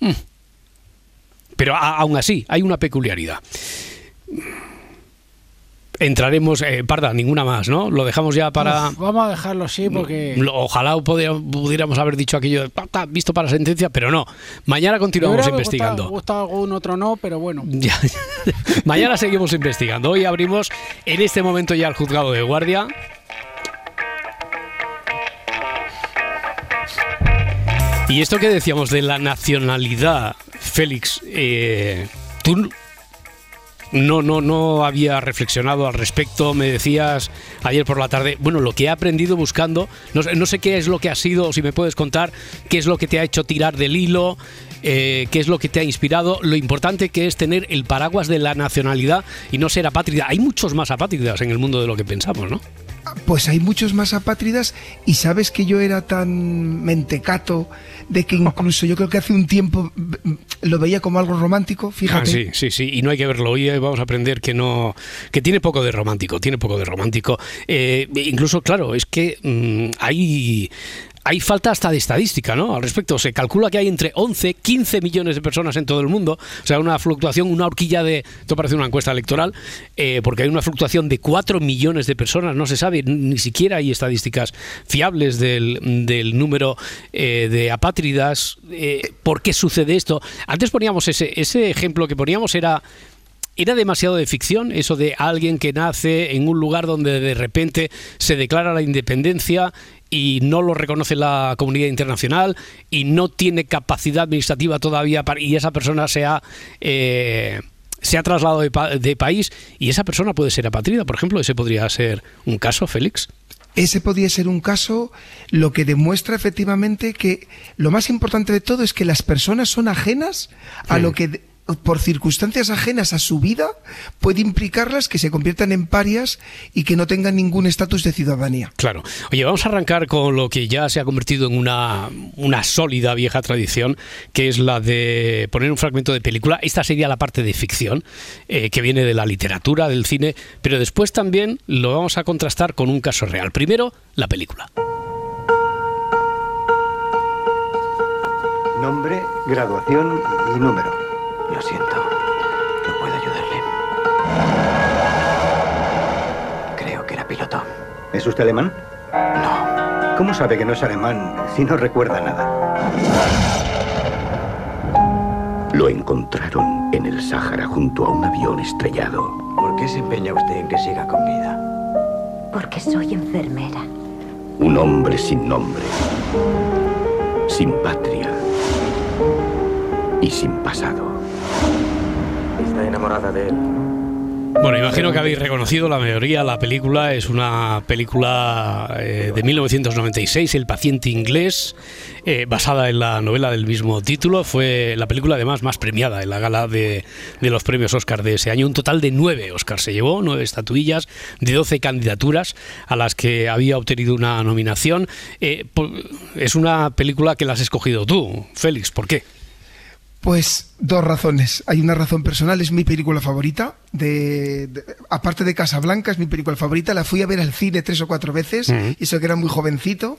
Mm. Pero a- aún así, hay una peculiaridad. Entraremos, eh, Parda, ninguna más, ¿no? Lo dejamos ya para... Uf, vamos a dejarlo así porque. Ojalá pudiéramos haber dicho aquello de "Pa, ta, visto para sentencia, pero no. Mañana Me continuamos investigando. gustado, gustado algún otro no, pero bueno. [laughs] Ya. Mañana seguimos investigando. Hoy abrimos en este momento ya el juzgado de guardia. Y esto que decíamos de la nacionalidad, Félix, eh, tú no, no, no había reflexionado al respecto. Me decías ayer por la tarde, bueno, lo que he aprendido buscando, no, sé- no sé qué es lo que ha sido, o si me puedes contar, qué es lo que te ha hecho tirar del hilo, eh, qué es lo que te ha inspirado, lo importante que es tener el paraguas de la nacionalidad y no ser apátrida. Hay muchos más apátridas en el mundo de lo que pensamos, ¿no? Pues hay muchos más apátridas y sabes que yo era tan mentecato de que incluso yo creo que hace un tiempo mm, lo veía como algo romántico, fíjate. Ah, sí, sí, sí, y no hay que verlo. Hoy eh, vamos a aprender que no, que tiene poco de romántico, tiene poco de romántico. Eh, incluso, claro, es que mm, hay, hay falta hasta de estadística, ¿no? Al respecto, se calcula que hay entre 11, 15 millones de personas en todo el mundo, o sea, una fluctuación, una horquilla de, esto parece una encuesta electoral, eh, porque hay una fluctuación de 4 millones de personas, no se sabe, ni siquiera hay estadísticas fiables del, número eh, de apátridas, eh, ¿por qué sucede esto? Antes poníamos ese, ese ejemplo que poníamos era ¿Era demasiado de ficción eso de alguien que nace en un lugar donde de repente se declara la independencia y no lo reconoce la comunidad internacional y no tiene capacidad administrativa todavía para, y esa persona se ha, eh, se ha trasladado de, pa- de país y esa persona puede ser apatrida? Por ejemplo, ese podría ser un caso, Félix. Ese podría ser un caso lo que demuestra efectivamente que lo más importante de todo es que las personas son ajenas a Sí. lo que por circunstancias ajenas a su vida puede implicarlas que se conviertan en parias y que no tengan ningún estatus de ciudadanía. Claro. Oye, vamos a arrancar con lo que ya se ha convertido en una, una sólida vieja tradición, que es la de poner un fragmento de película. Esta sería la parte de ficción, eh, que viene de la literatura, del cine, pero después también lo vamos a contrastar con un caso real. Primero, la película. Nombre, graduación y número. Lo siento, no puedo ayudarle. Creo que era piloto. ¿Es usted alemán? No. ¿Cómo sabe que no es alemán si no recuerda nada? Lo encontraron en el Sáhara junto a un avión estrellado. ¿Por qué se empeña usted en que siga con vida? Porque soy enfermera. Un hombre sin nombre, sin patria y sin pasado. Enamorada de él. Bueno, imagino que habéis reconocido la mayoría. La película es una película eh, de 1996, El paciente inglés, eh, basada en la novela del mismo título. Fue la película además más premiada en la gala de, los premios Oscar de ese año. Un total de nueve Oscars se llevó, nueve estatuillas de 12 candidaturas a las que había obtenido una nominación. Eh, es una película que la has escogido tú, Félix. ¿Por qué? Pues dos razones. Hay una razón personal, es mi película favorita. De, de- aparte de Casablanca, es mi película favorita. La fui a ver al cine tres o cuatro veces, y eso que era muy jovencito.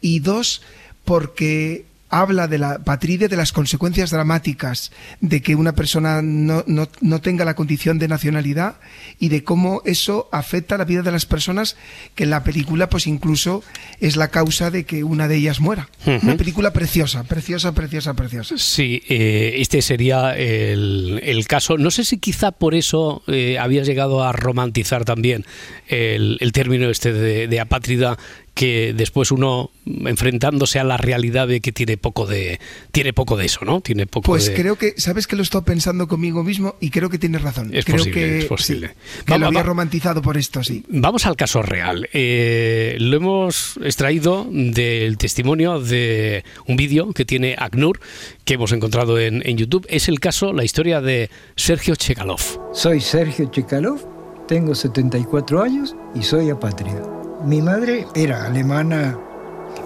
Y dos, porque habla de la patria, de las consecuencias dramáticas de que una persona no, no- no tenga la condición de nacionalidad y de cómo eso afecta la vida de las personas, que en la película pues incluso es la causa de que una de ellas muera. Una película preciosa, preciosa, preciosa, preciosa. Sí, eh, este sería el, el caso. No sé si quizá por eso eh, habías llegado a romantizar también el, el término este de, de apátrida que después uno enfrentándose a la realidad ve que tiene poco de tiene poco de eso, ¿no? Tiene poco Pues de creo que, sabes que lo he estado pensando conmigo mismo y creo que tienes razón. Es creo posible, que, es posible. sí, que Va- lo había va- romantizado por esto, sí. Vamos al caso real. Eh, lo hemos extraído del testimonio de un vídeo que tiene ACNUR, que hemos encontrado en, en YouTube. Es el caso, la historia de Sergio Chekalov. Soy Sergio Chekalov, tengo 74 años y soy apátrida. Mi madre era alemana,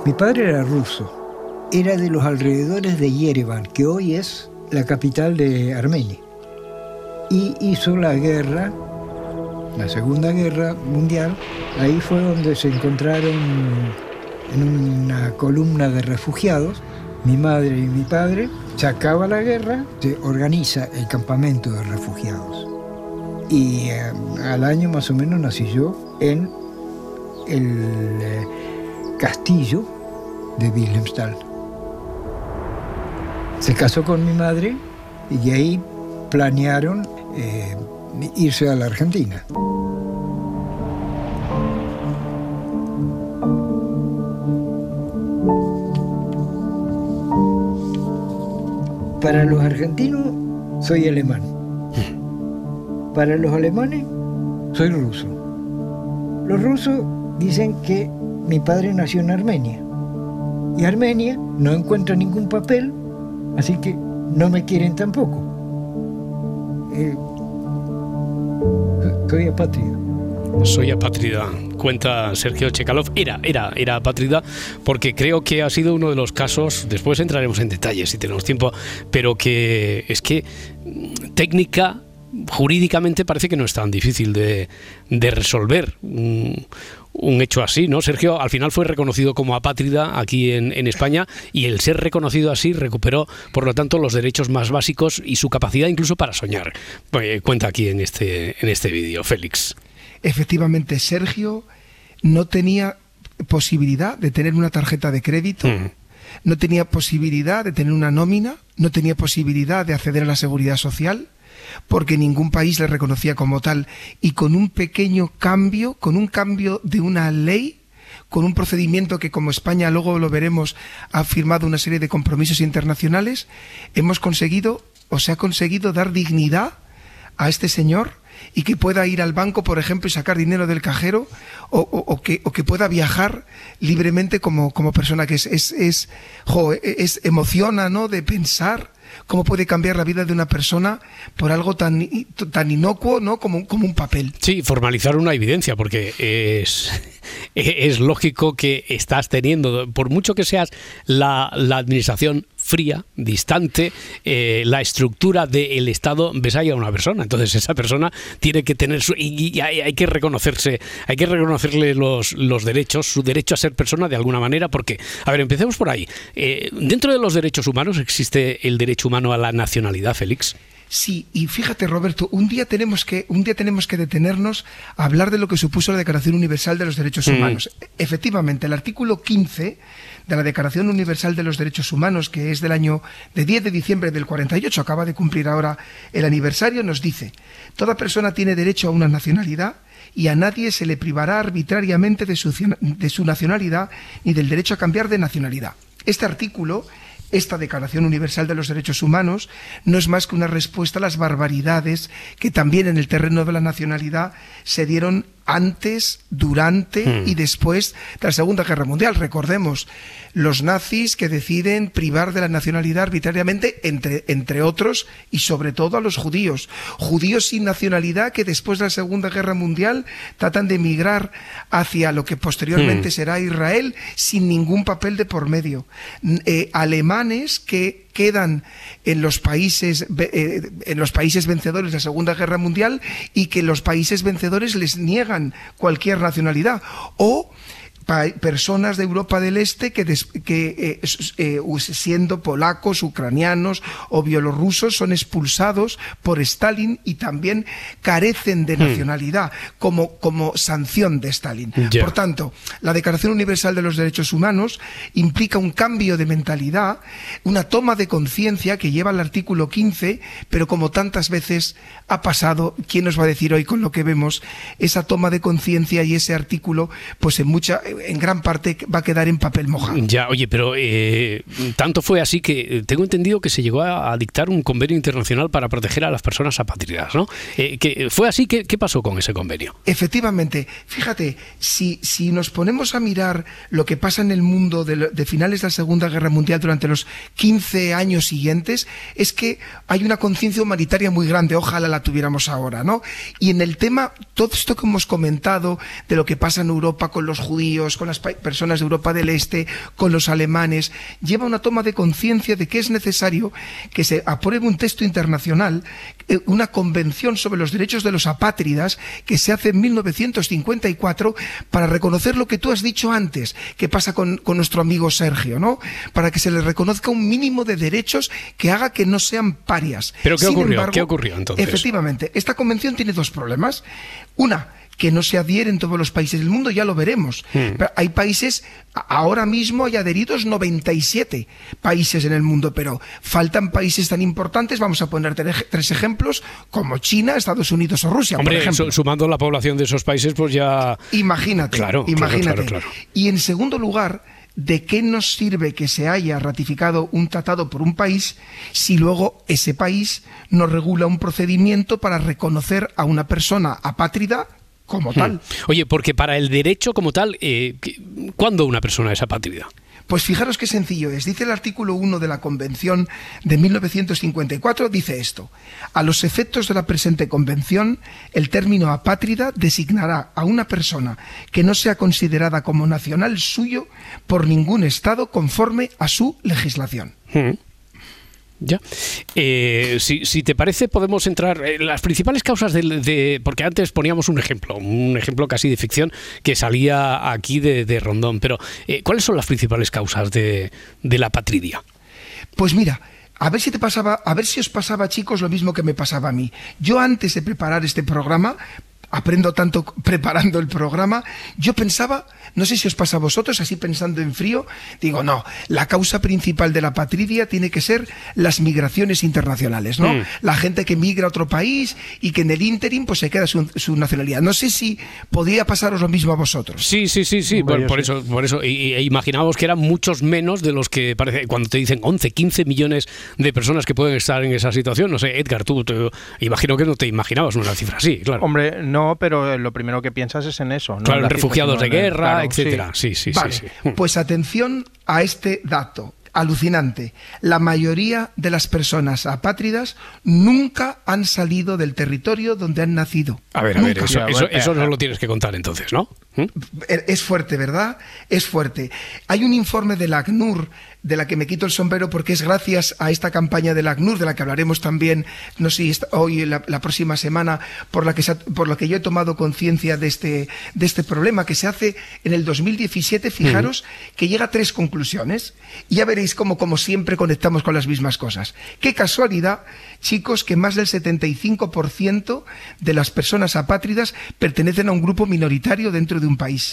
mi padre era ruso, era de los alrededores de Yerevan, que hoy es la capital de Armenia. Y hizo la guerra, la Segunda Guerra Mundial, ahí fue donde se encontraron en una columna de refugiados, mi madre y mi padre, se acaba la guerra, se organiza el campamento de refugiados. Y eh, al año más o menos nací yo en el eh, castillo de Wilhelmsthal. Se casó con mi madre y ahí planearon eh, irse a la Argentina. Para los argentinos soy alemán. Para los alemanes soy ruso. Los rusos dicen que mi padre nació en Armenia. Y Armenia no encuentra ningún papel, así que no me quieren tampoco. Eh, soy apátrida. Soy apátrida, cuenta Sergio Chekalov. Era, era, era apátrida porque creo que ha sido uno de los casos, después entraremos en detalles si tenemos tiempo, pero que es que mm, técnica, jurídicamente parece que no es tan difícil de, de resolver. Un, un hecho así, ¿no? Sergio al final fue reconocido como apátrida aquí en, en España y el ser reconocido así recuperó, por lo tanto, los derechos más básicos y su capacidad incluso para soñar. Pues, cuenta aquí en este, en este vídeo, Félix. Efectivamente, Sergio no tenía posibilidad de tener una tarjeta de crédito, Mm. no tenía posibilidad de tener una nómina, no tenía posibilidad de acceder a la seguridad social, porque ningún país le reconocía como tal. Y con un pequeño cambio, con un cambio de una ley, con un procedimiento que como España, luego lo veremos, ha firmado una serie de compromisos internacionales, hemos conseguido, o se ha conseguido dar dignidad a este señor y que pueda ir al banco, por ejemplo, y sacar dinero del cajero o, que, o que pueda viajar libremente como, persona que es, es, es, jo, es- emociona, ¿no? De pensar cómo puede cambiar la vida de una persona por algo tan, tan inocuo, ¿no? Como, como un papel. Sí, formalizar una evidencia, porque es, [laughs] es lógico que estás teniendo, por mucho que seas la, la administración fría, distante, eh, la estructura del Estado ves ahí a una persona. Entonces esa persona tiene que tener su... Y, hay que reconocerse, hay que reconocerle los, los derechos, su derecho a ser persona de alguna manera, porque, a ver, empecemos por ahí. Eh, dentro de los derechos humanos existe el derecho humano a la nacionalidad, Félix. Sí, y fíjate Roberto, un día tenemos que un día tenemos que detenernos a hablar de lo que supuso la Declaración Universal de los Derechos Mm. Humanos. Efectivamente, el artículo 15 de la Declaración Universal de los Derechos Humanos, que es del año de 10 de diciembre del 48, acaba de cumplir ahora el aniversario, nos dice: toda persona tiene derecho a una nacionalidad y a nadie se le privará arbitrariamente de su, de su nacionalidad ni del derecho a cambiar de nacionalidad. Este artículo esta Declaración Universal de los Derechos Humanos no es más que una respuesta a las barbaridades que también en el terreno de la nacionalidad se dieron antes, durante Hmm. y después de la Segunda Guerra Mundial. Recordemos, los nazis que deciden privar de la nacionalidad arbitrariamente, entre, entre otros, y sobre todo a los judíos. Judíos sin nacionalidad que después de la Segunda Guerra Mundial tratan de emigrar hacia lo que posteriormente Hmm. será Israel sin ningún papel de por medio. Eh, alemanes que quedan en los países eh, en los países vencedores de la Segunda Guerra Mundial y que los países vencedores les niegan cualquier nacionalidad. O personas de Europa del Este que, des- que eh, eh, siendo polacos, ucranianos o bielorrusos son expulsados por Stalin y también carecen de Hmm. nacionalidad como, como sanción de Stalin. Por tanto, la Declaración Universal de los Derechos Humanos implica un cambio de mentalidad, una toma de conciencia que lleva al artículo 15, pero como tantas veces ha pasado, ¿quién nos va a decir hoy con lo que vemos? Esa toma de conciencia y ese artículo, pues en mucha, en gran parte va a quedar en papel mojado. Ya, oye, pero eh, tanto fue así que eh, tengo entendido que se llegó a, a dictar un convenio internacional para proteger a las personas apátridas, ¿no? Eh, que fue así, ¿qué, ¿qué pasó con ese convenio? Efectivamente, fíjate, si, si nos ponemos a mirar lo que pasa en el mundo de, de finales de la Segunda Guerra Mundial durante los 15 años siguientes, es que hay una conciencia humanitaria muy grande, ojalá la tuviéramos ahora, ¿no? Y en el tema, todo esto que hemos comentado de lo que pasa en Europa con los judíos, con las personas de Europa del Este, con los alemanes, lleva una toma de conciencia de que es necesario que se apruebe un texto internacional, eh, una convención sobre los derechos de los apátridas que se hace en 1954 para reconocer lo que tú has dicho antes, que pasa con, con nuestro amigo Sergio, ¿no? Para que se le reconozca un mínimo de derechos que haga que no sean parias. ¿Pero qué Sin ocurrió? embargo, ¿Qué ocurrió entonces? Efectivamente, esta convención tiene dos problemas. Una, que no se adhiere en todos los países del mundo, ya lo veremos. Hmm. Pero hay países, ahora mismo hay adheridos 97 países en el mundo, pero faltan países tan importantes, vamos a poner tre- tres ejemplos, como China, Estados Unidos o Rusia, por Hombre, ejemplo. su- sumando la población de esos países, pues ya... Imagínate, Claro, claro, imagínate. claro, claro. Y en segundo lugar, ¿de qué nos sirve que se haya ratificado un tratado por un país si luego ese país no regula un procedimiento para reconocer a una persona apátrida como tal? Hmm. Oye, porque para el derecho como tal, eh, ¿qué- ¿cuándo una persona es apátrida? Pues fijaros qué sencillo es. Dice el artículo 1 de la Convención de 1954, dice esto. A los efectos de la presente convención, el término apátrida designará a una persona que no sea considerada como nacional suyo por ningún Estado conforme a su legislación. Hmm. Ya. Eh, si, si te parece, podemos entrar en las principales causas del- de, Porque antes poníamos un ejemplo, un ejemplo casi de ficción que salía aquí de, de Rondón. Pero, eh, ¿cuáles son las principales causas de, de la patridia? Pues mira, a ver si te pasaba, a ver si os pasaba, chicos, lo mismo que me pasaba a mí. Yo antes de preparar este programa, aprendo tanto preparando el programa, yo pensaba, no sé si os pasa a vosotros, así pensando en frío, digo, no, la causa principal de la patridia tiene que ser las migraciones internacionales, ¿no? Mm. La gente que migra a otro país y que en el interim pues se queda su, su nacionalidad. No sé si podría pasaros lo mismo a vosotros. Sí, sí, sí, sí. Por, eso, por eso. Y, y imaginábamos que eran muchos menos de los que parece. Cuando te dicen 11, 15 millones de personas que pueden estar en esa situación. No sé, Edgar, tú, te- imagino que no te imaginabas una cifra así, claro. Hombre, no, pero lo primero que piensas es en eso. no Claro, en refugiados de guerra, claro, etcétera. Sí, sí, Vale, sí. sí. Pues atención a este dato. Alucinante. La mayoría de las personas apátridas nunca han salido del territorio donde han nacido. A ver, a ver, eso, eso, eso no lo tienes que contar entonces, ¿no? ¿Mm? Es fuerte, ¿verdad? Es fuerte. Hay un informe de la ACNUR, de la que me quito el sombrero porque es gracias a esta campaña de la ACNUR, de la que hablaremos también, no sé hoy o la, la próxima semana, por la que, se ha- por la que yo he tomado conciencia de este, de este problema, que se hace en el 2017, fijaros, que llega a tres conclusiones. Y ya veréis cómo, como siempre, conectamos con las mismas cosas. Qué casualidad, chicos, que más del 75% de las personas apátridas pertenecen a un grupo minoritario dentro de un país.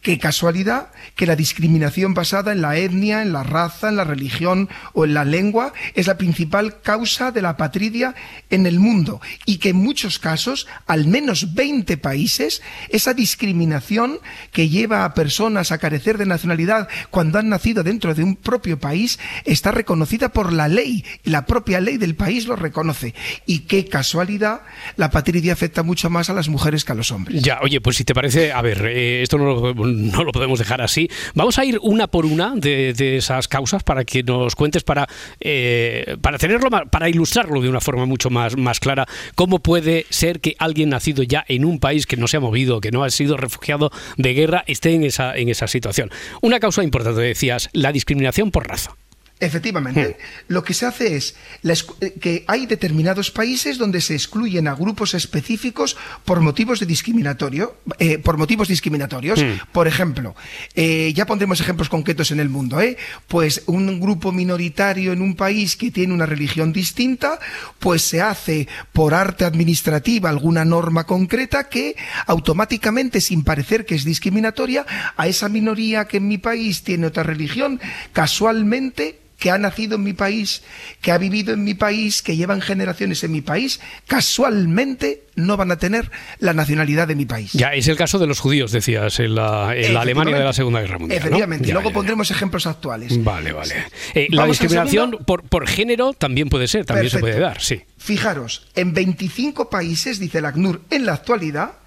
Qué casualidad que la discriminación basada en la etnia, en la raza, en la religión o en la lengua es la principal causa de la apatridia en el mundo y que en muchos casos, al menos 20 países, esa discriminación que lleva a personas a carecer de nacionalidad cuando han nacido dentro de un propio país está reconocida por la ley y la propia ley del país lo reconoce. Y qué casualidad, la apatridia afecta mucho más a las mujeres que a los hombres. Ya, oye, pues si te parece, a ver, eh, esto no lo, podemos dejar así. Vamos a ir una por una de, esas causas para que nos cuentes, para, eh, para tenerlo, para ilustrarlo de una forma mucho más, más clara, cómo puede ser que alguien nacido ya en un país que no se ha movido, que no ha sido refugiado de guerra, esté en esa, en esa situación. Una causa importante, decías, la discriminación por raza. Efectivamente, lo que se hace es la eh, que hay determinados países donde se excluyen a grupos específicos por motivos de discriminatorio, eh, por motivos discriminatorios. Hmm. Por ejemplo, eh, ya pondremos ejemplos concretos en el mundo, ¿eh? Pues un grupo minoritario en un país que tiene una religión distinta, pues se hace por arte administrativa alguna norma concreta que automáticamente, sin parecer que es discriminatoria, a esa minoría que en mi país tiene otra religión, casualmente que ha nacido en mi país, que ha vivido en mi país, que llevan generaciones en mi país, casualmente no van a tener la nacionalidad de mi país. Ya, es el caso de los judíos, decías, en la, en la Alemania de la Segunda Guerra Mundial. ¿no? Efectivamente, Ya, luego ya, ya. pondremos ejemplos actuales. Vale, vale. Eh, la discriminación por, por género también puede ser, también se puede dar, sí. Fijaros, en 25 países, dice el ACNUR, en la actualidad,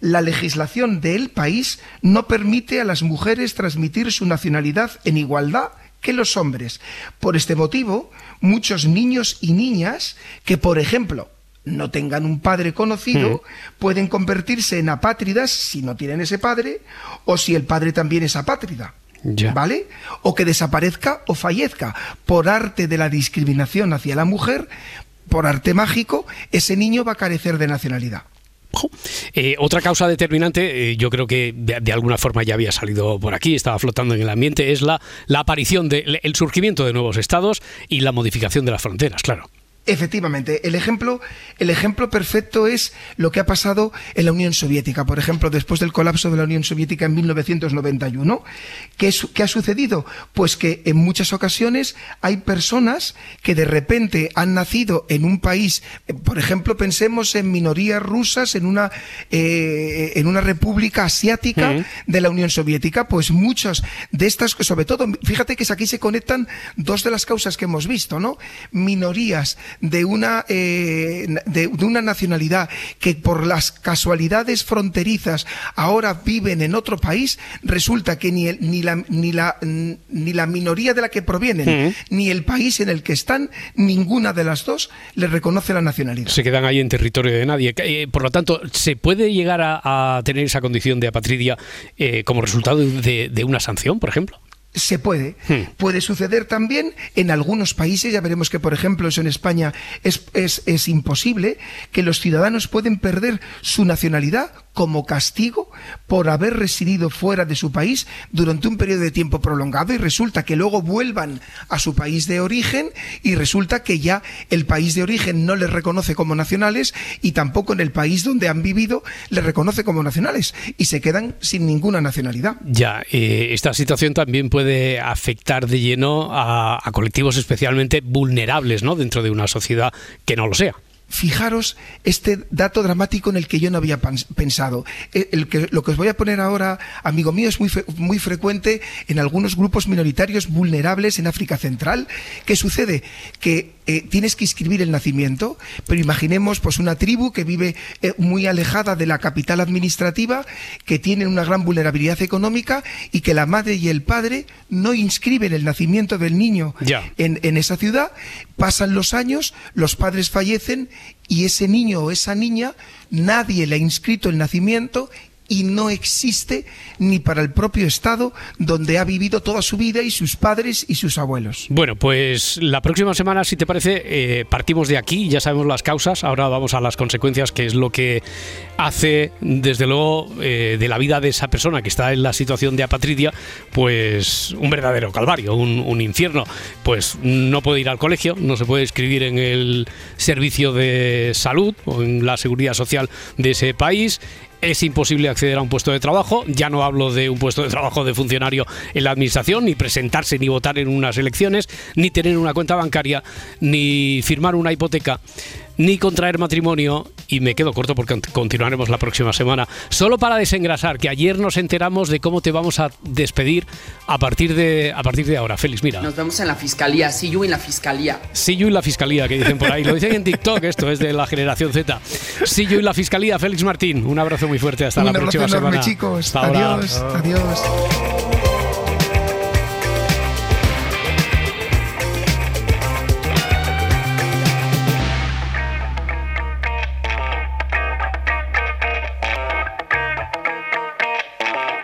la legislación del país no permite a las mujeres transmitir su nacionalidad en igualdad que los hombres. Por este motivo, muchos niños y niñas que, por ejemplo, no tengan un padre conocido, pueden convertirse en apátridas si no tienen ese padre o si el padre también es apátrida. Ya. ¿Vale? O que desaparezca o fallezca. Por arte de la discriminación hacia la mujer, por arte mágico, ese niño va a carecer de nacionalidad. Eh, otra causa determinante, eh, yo creo que de, alguna forma ya había salido por aquí, estaba flotando en el ambiente, es la, la aparición, de, el surgimiento de nuevos estados y la modificación de las fronteras, claro. Efectivamente, el ejemplo, el ejemplo perfecto es lo que ha pasado en la Unión Soviética. Por ejemplo, después del colapso de la Unión Soviética en 1991, ¿qué, es- qué ha sucedido? Pues que en muchas ocasiones hay personas que de repente han nacido en un país, por ejemplo, pensemos en minorías rusas en una, eh, en una república asiática Mm. de la Unión Soviética, pues muchas de estas, sobre todo, fíjate que aquí se conectan dos de las causas que hemos visto, ¿no? Minorías de una, eh, de, de una nacionalidad que por las casualidades fronterizas ahora viven en otro país, resulta que ni, el- ni, la, ni, la, ni la minoría de la que provienen, Mm. ni el país en el que están, ninguna de las dos les reconoce la nacionalidad. Se quedan ahí en territorio de nadie. Eh, por lo tanto, ¿se puede llegar a, a tener esa condición de apatridia eh, como resultado de, de una sanción, por ejemplo? Se puede. Hmm. Puede suceder también en algunos países, ya veremos que, por ejemplo, eso en España es, es, es imposible, que los ciudadanos pueden perder su nacionalidad como castigo por haber residido fuera de su país durante un periodo de tiempo prolongado y resulta que luego vuelvan a su país de origen y resulta que ya el país de origen no les reconoce como nacionales y tampoco en el país donde han vivido les reconoce como nacionales y se quedan sin ninguna nacionalidad. Ya, eh, esta situación también puede afectar de lleno a, a colectivos especialmente vulnerables, ¿no? Dentro de una sociedad que no lo sea. Fijaros este dato dramático en el que yo no había pensado. Que, lo que os voy a poner ahora, amigo mío, es muy, fe- muy frecuente en algunos grupos minoritarios vulnerables en África Central. ¿Qué sucede? Que eh, tienes que inscribir el nacimiento, pero imaginemos pues una tribu que vive eh, muy alejada de la capital administrativa, que tiene una gran vulnerabilidad económica y que la madre y el padre no inscriben el nacimiento del niño en, en esa ciudad, pasan los años, los padres fallecen y ese niño o esa niña nadie le ha inscrito el nacimiento y no existe ni para el propio Estado donde ha vivido toda su vida y sus padres y sus abuelos. Bueno, pues la próxima semana, si te parece, eh, partimos de aquí, ya sabemos las causas, ahora vamos a las consecuencias, que es lo que hace, desde luego, eh, de la vida de esa persona que está en la situación de apatridia, pues un verdadero calvario, un, un infierno. Pues no puede ir al colegio, no se puede escribir en el servicio de salud o en la seguridad social de ese país. Es imposible acceder a un puesto de trabajo. Ya no hablo de un puesto de trabajo de funcionario en la administración, ni presentarse ni votar en unas elecciones, ni tener una cuenta bancaria, ni firmar una hipoteca, ni contraer matrimonio. Y me quedo corto porque cont- continuaremos la próxima semana. Solo para desengrasar, que ayer nos enteramos de cómo te vamos a despedir a partir de, a partir de ahora. Félix, mira. Nos vemos en la fiscalía, see you en la fiscalía. See you en la fiscalía, que dicen por ahí. Lo dicen en TikTok, esto es de la generación Z. See you en la fiscalía, Félix Martín. Un abrazo muy fuerte. Hasta Un la próxima enorme, semana. chicos. Hasta ahora. adiós, adiós.